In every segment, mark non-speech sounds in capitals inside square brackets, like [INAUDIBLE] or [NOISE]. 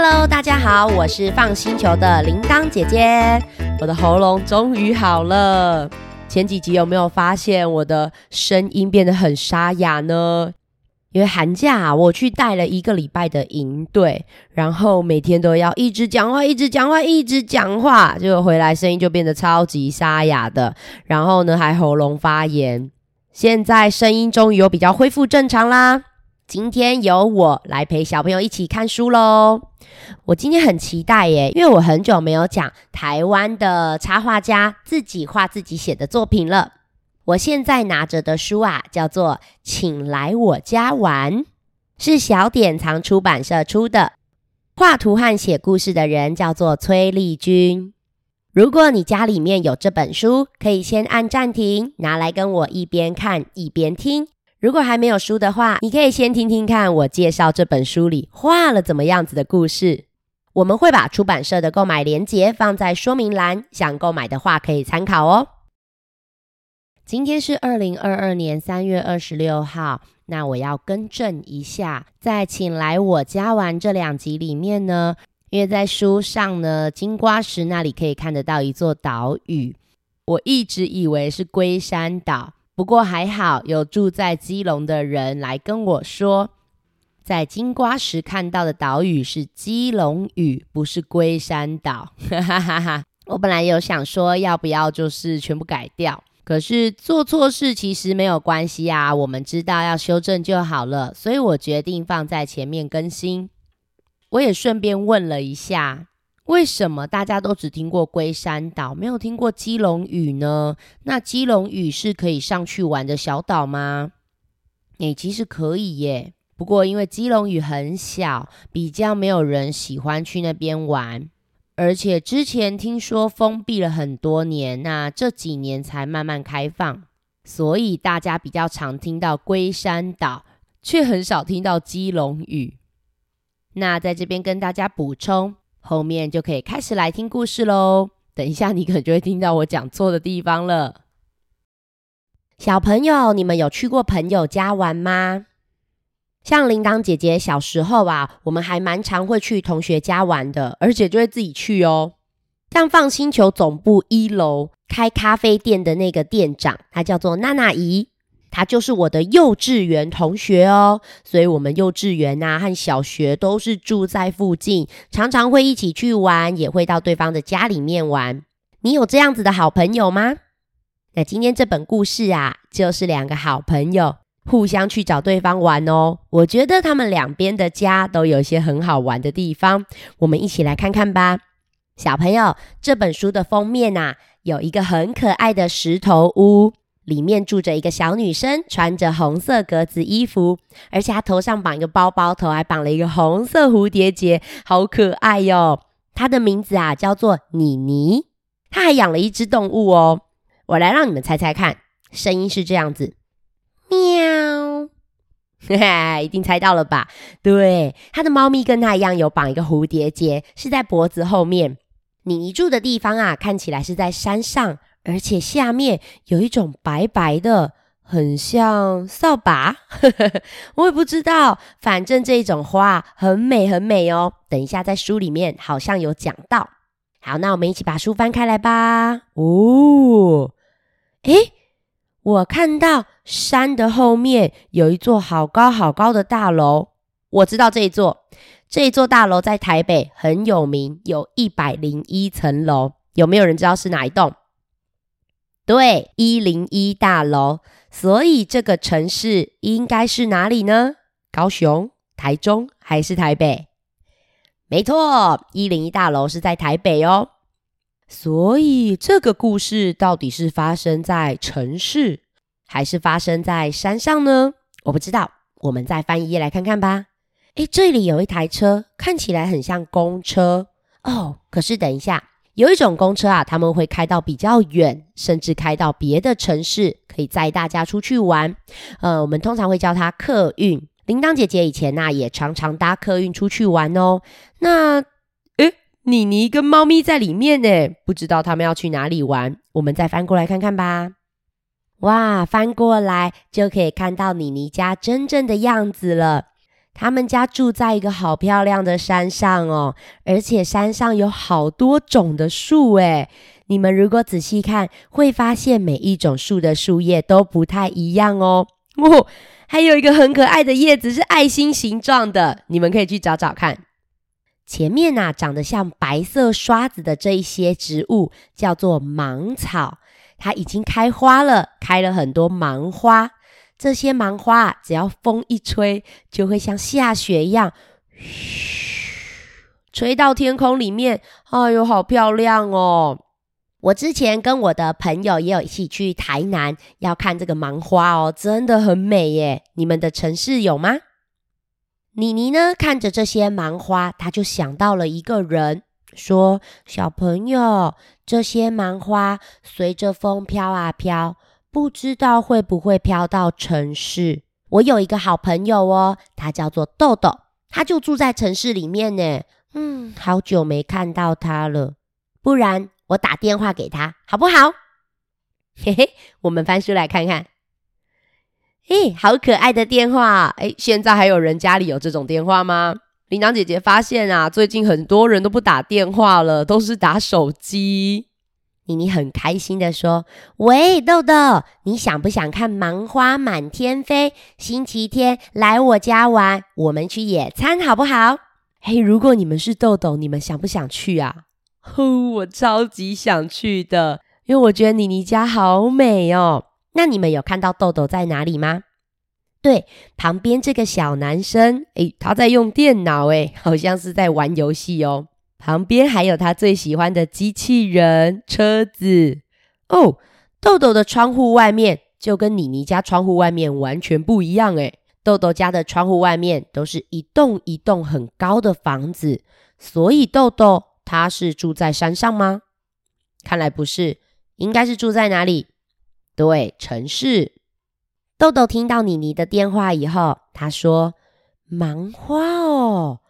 Hello，大家好，我是放星球的铃铛姐姐。我的喉咙终于好了。前几集有没有发现我的声音变得很沙哑呢？因为寒假我去带了一个礼拜的营队，然后每天都要一直讲话，一直讲话，一直讲话，结果回来声音就变得超级沙哑的。然后呢，还喉咙发炎。现在声音终于有比较恢复正常啦。今天由我来陪小朋友一起看书喽！我今天很期待耶，因为我很久没有讲台湾的插画家自己画自己写的作品了。我现在拿着的书啊，叫做《请来我家玩》，是小典藏出版社出的。画图和写故事的人叫做崔丽君。如果你家里面有这本书，可以先按暂停，拿来跟我一边看一边听。如果还没有书的话，你可以先听听看我介绍这本书里画了怎么样子的故事。我们会把出版社的购买链接放在说明栏，想购买的话可以参考哦。今天是二零二二年三月二十六号，那我要更正一下，在请来我家玩这两集里面呢，因为在书上呢，金瓜石那里可以看得到一座岛屿，我一直以为是龟山岛。不过还好，有住在基隆的人来跟我说，在金瓜石看到的岛屿是基隆屿，不是龟山岛。[LAUGHS] 我本来有想说要不要就是全部改掉，可是做错事其实没有关系啊，我们知道要修正就好了，所以我决定放在前面更新。我也顺便问了一下。为什么大家都只听过龟山岛，没有听过基隆屿呢？那基隆屿是可以上去玩的小岛吗？诶，其实可以耶。不过因为基隆屿很小，比较没有人喜欢去那边玩，而且之前听说封闭了很多年，那这几年才慢慢开放，所以大家比较常听到龟山岛，却很少听到基隆屿。那在这边跟大家补充。后面就可以开始来听故事喽。等一下，你可能就会听到我讲错的地方了。小朋友，你们有去过朋友家玩吗？像铃铛姐姐小时候啊，我们还蛮常会去同学家玩的，而且就会自己去哦。像放星球总部一楼开咖啡店的那个店长，他叫做娜娜姨。他就是我的幼稚园同学哦，所以我们幼稚园呐和小学都是住在附近，常常会一起去玩，也会到对方的家里面玩。你有这样子的好朋友吗？那今天这本故事啊，就是两个好朋友互相去找对方玩哦。我觉得他们两边的家都有些很好玩的地方，我们一起来看看吧。小朋友，这本书的封面呐，有一个很可爱的石头屋。里面住着一个小女生，穿着红色格子衣服，而且她头上绑一个包包，头还绑了一个红色蝴蝶结，好可爱哟！她的名字啊叫做妮妮，她还养了一只动物哦。我来让你们猜猜看，声音是这样子：喵，嘿嘿，一定猜到了吧？对，她的猫咪跟她一样有绑一个蝴蝶结，是在脖子后面。妮妮住的地方啊，看起来是在山上。而且下面有一种白白的，很像扫把，[LAUGHS] 我也不知道。反正这种花很美，很美哦。等一下在书里面好像有讲到。好，那我们一起把书翻开来吧。哦，诶，我看到山的后面有一座好高好高的大楼。我知道这一座，这一座大楼在台北很有名，有一百零一层楼。有没有人知道是哪一栋？对，一零一大楼，所以这个城市应该是哪里呢？高雄、台中还是台北？没错，一零一大楼是在台北哦。所以这个故事到底是发生在城市，还是发生在山上呢？我不知道，我们再翻一页来看看吧。诶，这里有一台车，看起来很像公车哦。可是等一下。有一种公车啊，他们会开到比较远，甚至开到别的城市，可以载大家出去玩。呃，我们通常会叫它客运。铃铛姐姐以前呐，也常常搭客运出去玩哦。那，诶，妮妮跟猫咪在里面呢，不知道他们要去哪里玩。我们再翻过来看看吧。哇，翻过来就可以看到妮妮家真正的样子了。他们家住在一个好漂亮的山上哦，而且山上有好多种的树诶。你们如果仔细看，会发现每一种树的树叶都不太一样哦。哦，还有一个很可爱的叶子是爱心形状的，你们可以去找找看。前面呐，长得像白色刷子的这一些植物叫做芒草，它已经开花了，开了很多芒花。这些芒花只要风一吹，就会像下雪一样，嘘，吹到天空里面。哎呦，好漂亮哦！我之前跟我的朋友也有一起去台南，要看这个芒花哦，真的很美耶。你们的城市有吗？妮妮呢，看着这些芒花，她就想到了一个人，说：“小朋友，这些芒花随着风飘啊飘，不知道会不会飘到城市。”我有一个好朋友哦，他叫做豆豆，他就住在城市里面呢。嗯，好久没看到他了，不然。我打电话给他，好不好？[LAUGHS] 嘿嘿，我们翻书来看看。嘿，好可爱的电话！哎，现在还有人家里有这种电话吗？铃铛姐姐发现啊，最近很多人都不打电话了，都是打手机。妮妮很开心的说：“喂，豆豆，你想不想看芒花满天飞？星期天来我家玩，我们去野餐好不好？”嘿，如果你们是豆豆，你们想不想去啊？呼，[LAUGHS] 我超级想去的，因为我觉得妮妮家好美哦。那你们有看到豆豆在哪里吗？对，旁边这个小男生，诶，他在用电脑，诶，好像是在玩游戏哦。旁边还有他最喜欢的机器人、车子。哦，豆豆的窗户外面就跟妮妮家窗户外面完全不一样，诶，豆豆家的窗户外面都是一栋一栋很高的房子，所以豆豆。他是住在山上吗？看来不是，应该是住在哪里？对，城市。豆豆听到妮妮的电话以后，他说：“忙花哦，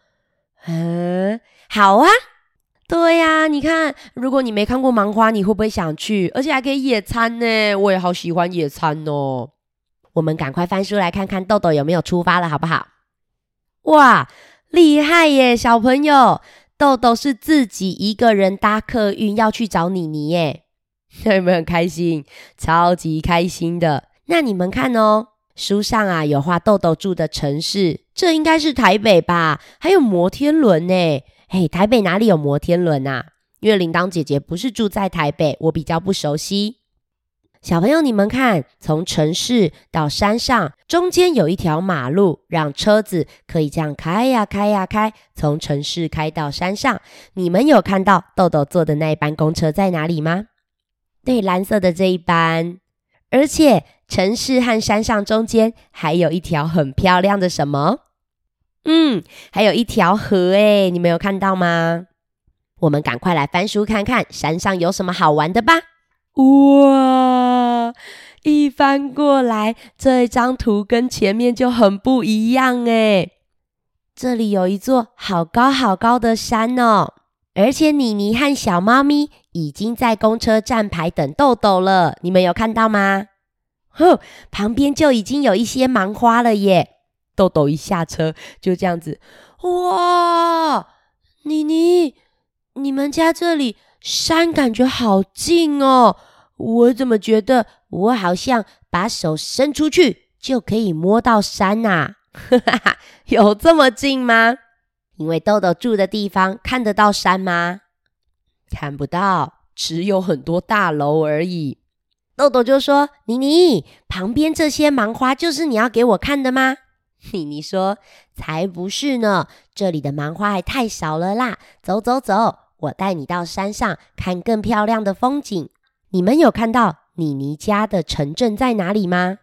嗯，好啊，对呀，你看，如果你没看过芒花，你会不会想去？而且还可以野餐呢，我也好喜欢野餐哦。我们赶快翻书来看看豆豆有没有出发了，好不好？哇，厉害耶，小朋友！豆豆是自己一个人搭客运要去找妮妮耶，[LAUGHS] 有没有很开心？超级开心的。那你们看哦，书上啊有画豆豆住的城市，这应该是台北吧？还有摩天轮呢。嘿，台北哪里有摩天轮啊？因为铃铛姐姐不是住在台北，我比较不熟悉。小朋友，你们看，从城市到山上，中间有一条马路，让车子可以这样开呀开呀开，从城市开到山上。你们有看到豆豆坐的那一班公车在哪里吗？对，蓝色的这一班。而且城市和山上中间还有一条很漂亮的什么？嗯，还有一条河诶，你们有看到吗？我们赶快来翻书看看，山上有什么好玩的吧。哇！一翻过来，这张图跟前面就很不一样诶。这里有一座好高好高的山哦，而且妮妮和小猫咪已经在公车站牌等豆豆了。你们有看到吗？哼，旁边就已经有一些芒花了耶。豆豆一下车就这样子，哇！妮妮，你们家这里山感觉好近哦。我怎么觉得我好像把手伸出去就可以摸到山呐？哈哈哈有这么近吗？因为豆豆住的地方看得到山吗？看不到，只有很多大楼而已。豆豆就说：“妮妮，旁边这些芒花就是你要给我看的吗？” [LAUGHS] 妮妮说：“才不是呢，这里的芒花还太少了啦。走走走，我带你到山上看更漂亮的风景。”你们有看到妮妮家的城镇在哪里吗？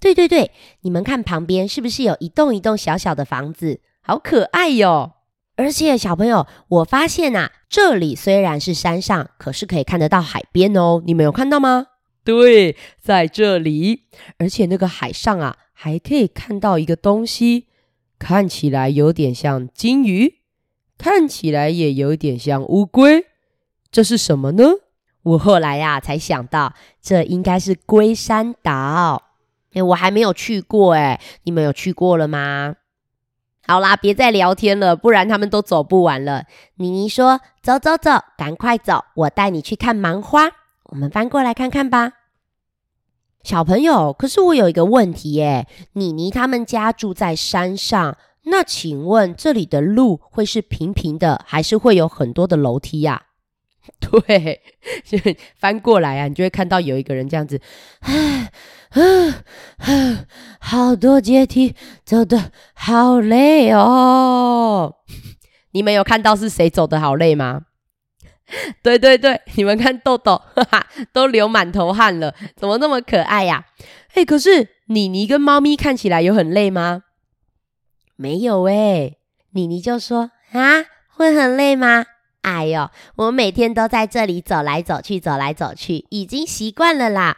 对对对，你们看旁边是不是有一栋一栋小小的房子，好可爱哟！而且小朋友，我发现啊，这里虽然是山上，可是可以看得到海边哦。你们有看到吗？对，在这里，而且那个海上啊，还可以看到一个东西，看起来有点像金鱼，看起来也有点像乌龟，这是什么呢？我后来呀才想到，这应该是龟山岛。哎，我还没有去过，哎，你们有去过了吗？好啦，别再聊天了，不然他们都走不完了。妮妮说：“走走走，赶快走，我带你去看芒花。我们翻过来看看吧。”小朋友，可是我有一个问题耶，妮妮他们家住在山上，那请问这里的路会是平平的，还是会有很多的楼梯呀？[LAUGHS] 对，翻过来啊，你就会看到有一个人这样子，啊啊啊，好多阶梯，走的好累哦。[LAUGHS] 你们有看到是谁走的好累吗？[LAUGHS] 对对对，你们看豆豆，哈哈，都流满头汗了，怎么那么可爱呀？哎，可是妮妮跟猫咪看起来有很累吗？没有哎，妮妮就说啊，会很累吗？哎呦，我每天都在这里走来走去，走来走去，已经习惯了啦。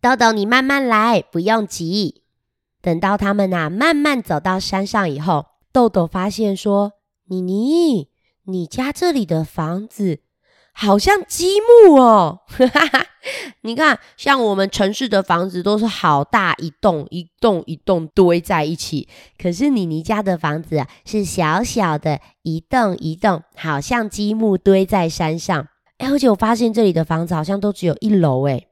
豆豆，你慢慢来，不用急。等到他们呐慢慢走到山上以后，豆豆发现说：“妮妮，你家这里的房子。”好像积木哦，[LAUGHS] 你看，像我们城市的房子都是好大一栋一栋一栋堆在一起，可是妮妮家的房子是小小的，一栋一栋，好像积木堆在山上。哎，而且我发现这里的房子好像都只有一楼，哎，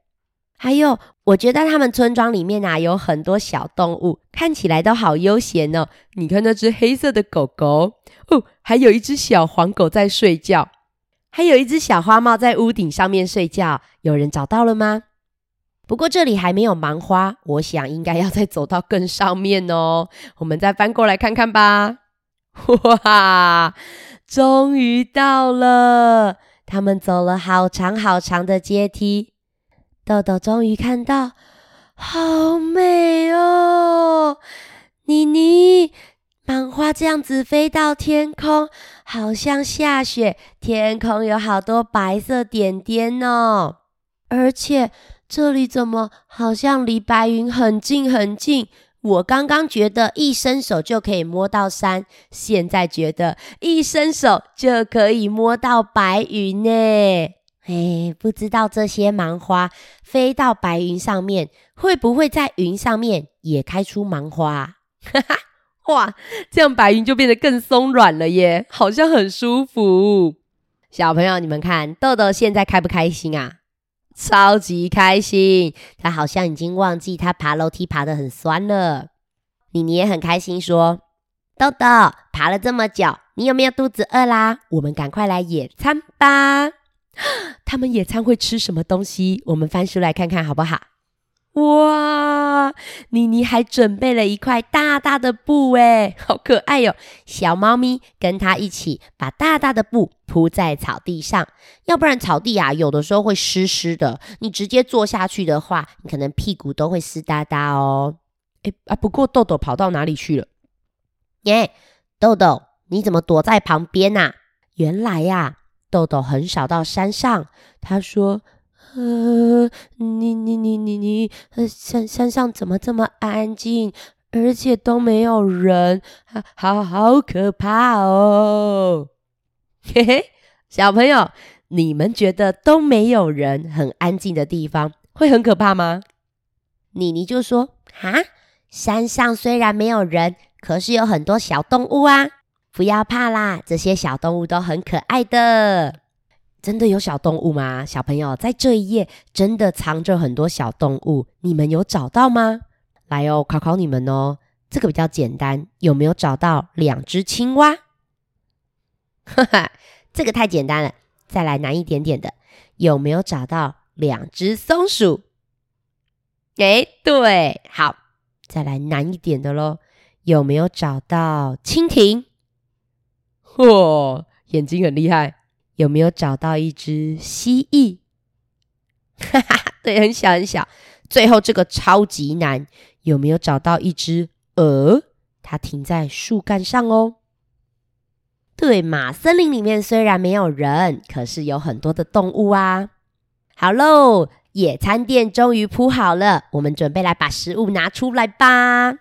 还有，我觉得他们村庄里面啊有很多小动物，看起来都好悠闲哦。你看那只黑色的狗狗哦，还有一只小黄狗在睡觉。还有一只小花猫在屋顶上面睡觉，有人找到了吗？不过这里还没有芒花，我想应该要再走到更上面哦。我们再翻过来看看吧。哇，终于到了！他们走了好长好长的阶梯，豆豆终于看到，好美哦，妮妮。芒花这样子飞到天空，好像下雪。天空有好多白色点点哦，而且这里怎么好像离白云很近很近？我刚刚觉得一伸手就可以摸到山，现在觉得一伸手就可以摸到白云呢。哎，不知道这些芒花飞到白云上面，会不会在云上面也开出芒花？哈哈。哇，这样白云就变得更松软了耶，好像很舒服。小朋友，你们看豆豆现在开不开心啊？超级开心，他好像已经忘记他爬楼梯爬得很酸了。妮妮也很开心，说：“豆豆爬了这么久，你有没有肚子饿啦？我们赶快来野餐吧。[GASPS] 他们野餐会吃什么东西？我们翻书来看看好不好？”哇，妮妮还准备了一块大大的布，哎，[LAUGHS] 好可爱哟！小猫咪跟它一起把大大的布铺在草地上，要不然草地啊，有的时候会湿湿的，你直接坐下去的话，你可能屁股都会湿哒哒哦。哎啊，不过豆豆跑到哪里去了？耶，豆豆，你怎么躲在旁边呐？原来呀，豆豆很少到山上，他说。呃，你你你你你，山山上怎么这么安静，而且都没有人，好好可怕哦！[LAUGHS] 嘿嘿，小朋友，你们觉得都没有人、很安静的地方会很可怕吗？妮妮就说：啊，山上虽然没有人，可是有很多小动物啊，不要怕啦，这些小动物都很可爱的。真的有小动物吗？小朋友，在这一页真的藏着很多小动物，你们有找到吗？来哦，考考你们哦。这个比较简单，有没有找到两只青蛙？哈哈，这个太简单了。再来难一点点的，有没有找到两只松鼠？哎，对，好，再来难一点的喽。有没有找到蜻蜓？嚯，眼睛很厉害。有没有找到一只蜥蜴？哈哈，对，很小很小。最后这个超级难，有没有找到一只鹅？它停在树干上哦。对嘛，森林里面虽然没有人，可是有很多的动物啊。好喽，野餐垫终于铺好了，我们准备来把食物拿出来吧。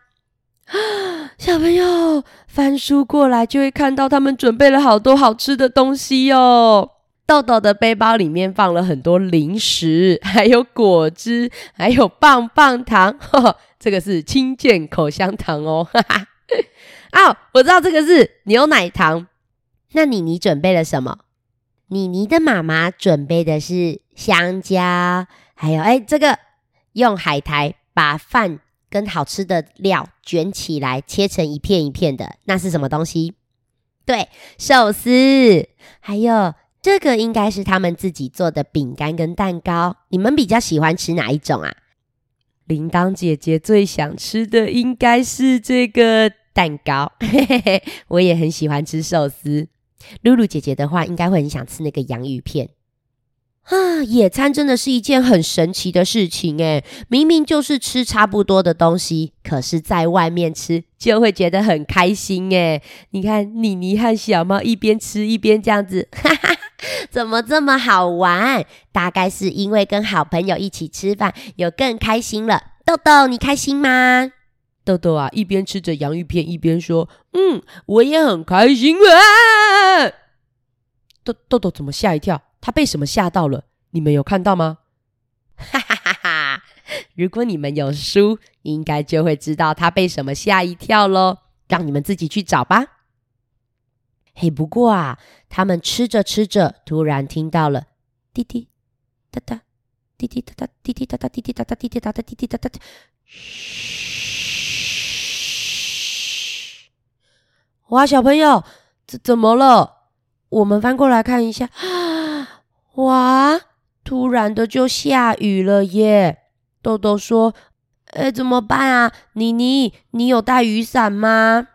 小朋友翻书过来，就会看到他们准备了好多好吃的东西哦。豆豆的背包里面放了很多零食，还有果汁，还有棒棒糖。[LAUGHS] 这个是清健口香糖哦。哈哈，哦，我知道这个是牛奶糖。那妮妮准备了什么？妮妮的妈妈准备的是香蕉，还有哎，这个用海苔把饭跟好吃的料卷起来，切成一片一片的，那是什么东西？对，寿司。还有这个应该是他们自己做的饼干跟蛋糕。你们比较喜欢吃哪一种啊？铃铛姐姐最想吃的应该是这个蛋糕，嘿嘿嘿，我也很喜欢吃寿司。露露姐姐的话，应该会很想吃那个洋芋片啊！野餐真的是一件很神奇的事情诶，明明就是吃差不多的东西，可是在外面吃就会觉得很开心诶。你看妮妮和小猫一边吃一边这样子，哈哈，怎么这么好玩？大概是因为跟好朋友一起吃饭，有更开心了。豆豆，你开心吗？豆豆啊，一边吃着洋芋片，一边说：“嗯，我也很开心啊。”豆豆豆怎么吓一跳？他被什么吓到了？你们有看到吗？哈哈哈哈！如果你们有书，应该就会知道他被什么吓一跳喽。让你们自己去找吧。嘿，不过啊，他们吃着吃着，突然听到了滴滴哒哒，滴滴哒哒，滴滴哒哒，滴滴哒哒，滴滴哒哒，滴滴答答，嘘。哇，小朋友，怎怎么了？我们翻过来看一下。[GASPS] 哇，突然的就下雨了耶！豆豆说：“哎，怎么办啊？”妮妮，你有带雨伞吗？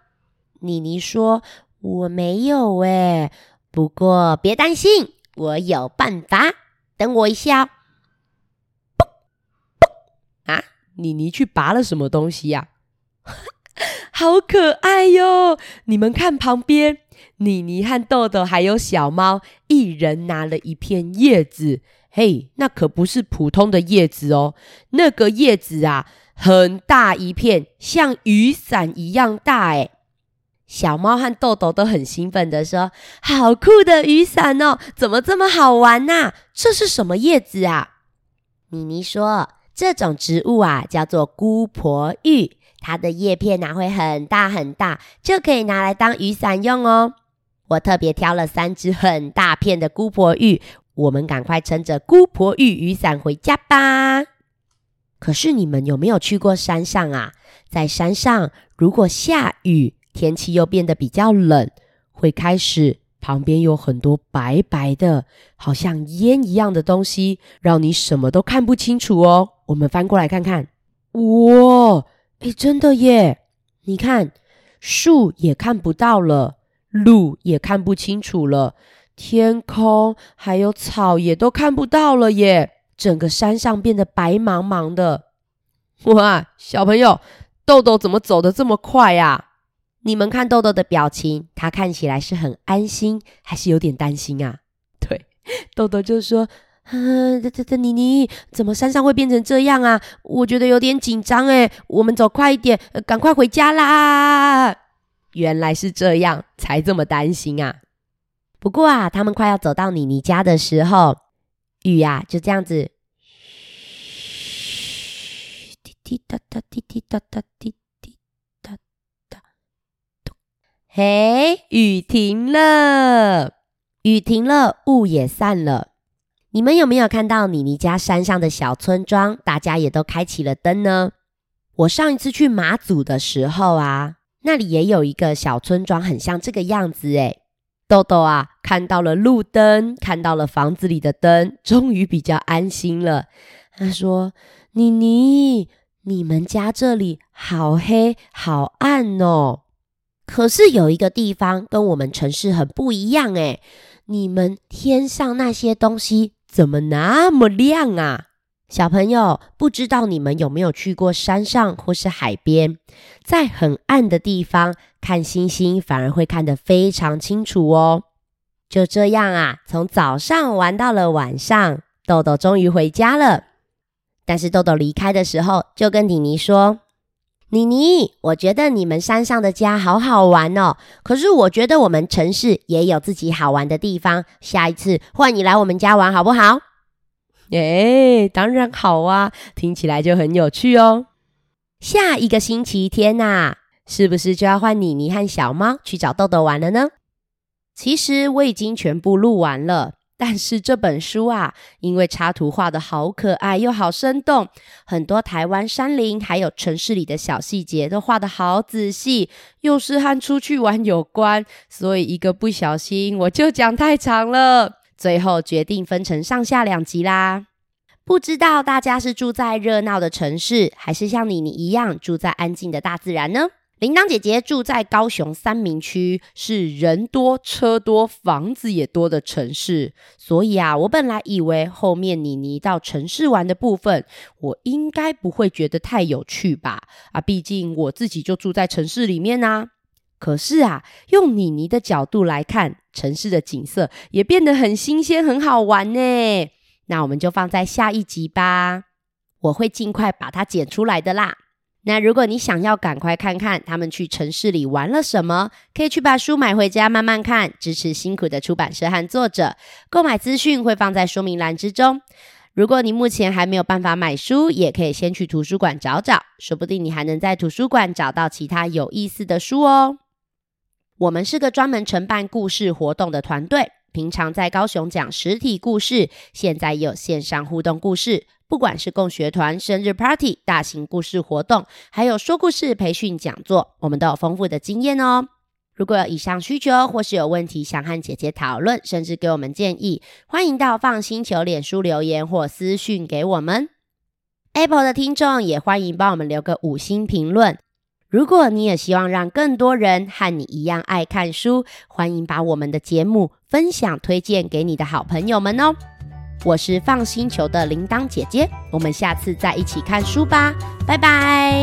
妮妮说：“我没有哎，不过别担心，我有办法。等我一下。”啊，妮妮去拔了什么东西呀？[LAUGHS] 好可爱哟！你们看旁边，妮妮和豆豆还有小猫，一人拿了一片叶子。嘿，那可不是普通的叶子哦，那个叶子啊，很大一片，像雨伞一样大。哎，小猫和豆豆都很兴奋的说：“好酷的雨伞哦，怎么这么好玩呐？这是什么叶子啊？”妮妮说：“这种植物啊，叫做姑婆芋。”它的叶片呢会很大很大，就可以拿来当雨伞用哦。我特别挑了三只很大片的姑婆芋，我们赶快撑着姑婆芋雨伞回家吧。可是你们有没有去过山上啊？在山上，如果下雨，天气又变得比较冷，会开始旁边有很多白白的，好像烟一样的东西，让你什么都看不清楚哦。我们翻过来看看，哇！哎，真的耶！你看，树也看不到了，路也看不清楚了，天空还有草也都看不到了耶！整个山上变得白茫茫的。哇，小朋友，豆豆怎么走得这么快呀？你们看豆豆的表情，他看起来是很安心，还是有点担心啊？对，豆豆就说。嗯，这这这妮妮，怎么山上会变成这样啊？我觉得有点紧张哎，我们走快一点，赶快回家啦！原来是这样，才这么担心啊。不过啊，他们快要走到妮妮家的时候，雨呀就这样子，滴滴答答，滴滴答答，滴滴答答，嘿，雨停了，雨停了，雾也散了。你们有没有看到妮妮家山上的小村庄？大家也都开启了灯呢。我上一次去马祖的时候啊，那里也有一个小村庄，很像这个样子诶。豆豆啊，看到了路灯，看到了房子里的灯，终于比较安心了。他说：“妮妮，你们家这里好黑好暗哦。可是有一个地方跟我们城市很不一样诶，你们天上那些东西。”怎么那么亮啊，小朋友？不知道你们有没有去过山上或是海边，在很暗的地方看星星，反而会看得非常清楚哦。就这样啊，从早上玩到了晚上，豆豆终于回家了。但是豆豆离开的时候，就跟妮妮说。妮妮，我觉得你们山上的家好好玩哦。可是我觉得我们城市也有自己好玩的地方。下一次换你来我们家玩好不好？哎，当然好啊，听起来就很有趣哦。下一个星期天呐，是不是就要换妮妮和小猫去找豆豆玩了呢？其实我已经全部录完了。但是这本书啊，因为插图画的好可爱又好生动，很多台湾山林还有城市里的小细节都画的好仔细，又是和出去玩有关，所以一个不小心我就讲太长了。最后决定分成上下两集啦。不知道大家是住在热闹的城市，还是像妮妮一样住在安静的大自然呢？铃铛姐姐住在高雄三明区，是人多车多、房子也多的城市，所以啊，我本来以为后面妮妮到城市玩的部分，我应该不会觉得太有趣吧？啊，毕竟我自己就住在城市里面啊。可是啊，用妮妮的角度来看，城市的景色也变得很新鲜、很好玩呢。那我们就放在下一集吧，我会尽快把它剪出来的啦。那如果你想要赶快看看他们去城市里玩了什么，可以去把书买回家慢慢看，支持辛苦的出版社和作者。购买资讯会放在说明栏之中。如果你目前还没有办法买书，也可以先去图书馆找找，说不定你还能在图书馆找到其他有意思的书哦。我们是个专门承办故事活动的团队，平常在高雄讲实体故事，现在也有线上互动故事。不管是共学团、生日 party、大型故事活动，还有说故事培训讲座，我们都有丰富的经验哦。如果有以上需求，或是有问题想和姐姐讨论，甚至给我们建议，欢迎到放星球脸书留言或私讯给我们。Apple 的听众也欢迎帮我们留个五星评论。如果你也希望让更多人和你一样爱看书，欢迎把我们的节目分享推荐给你的好朋友们哦。我是放星球的铃铛姐姐，我们下次再一起看书吧，拜拜。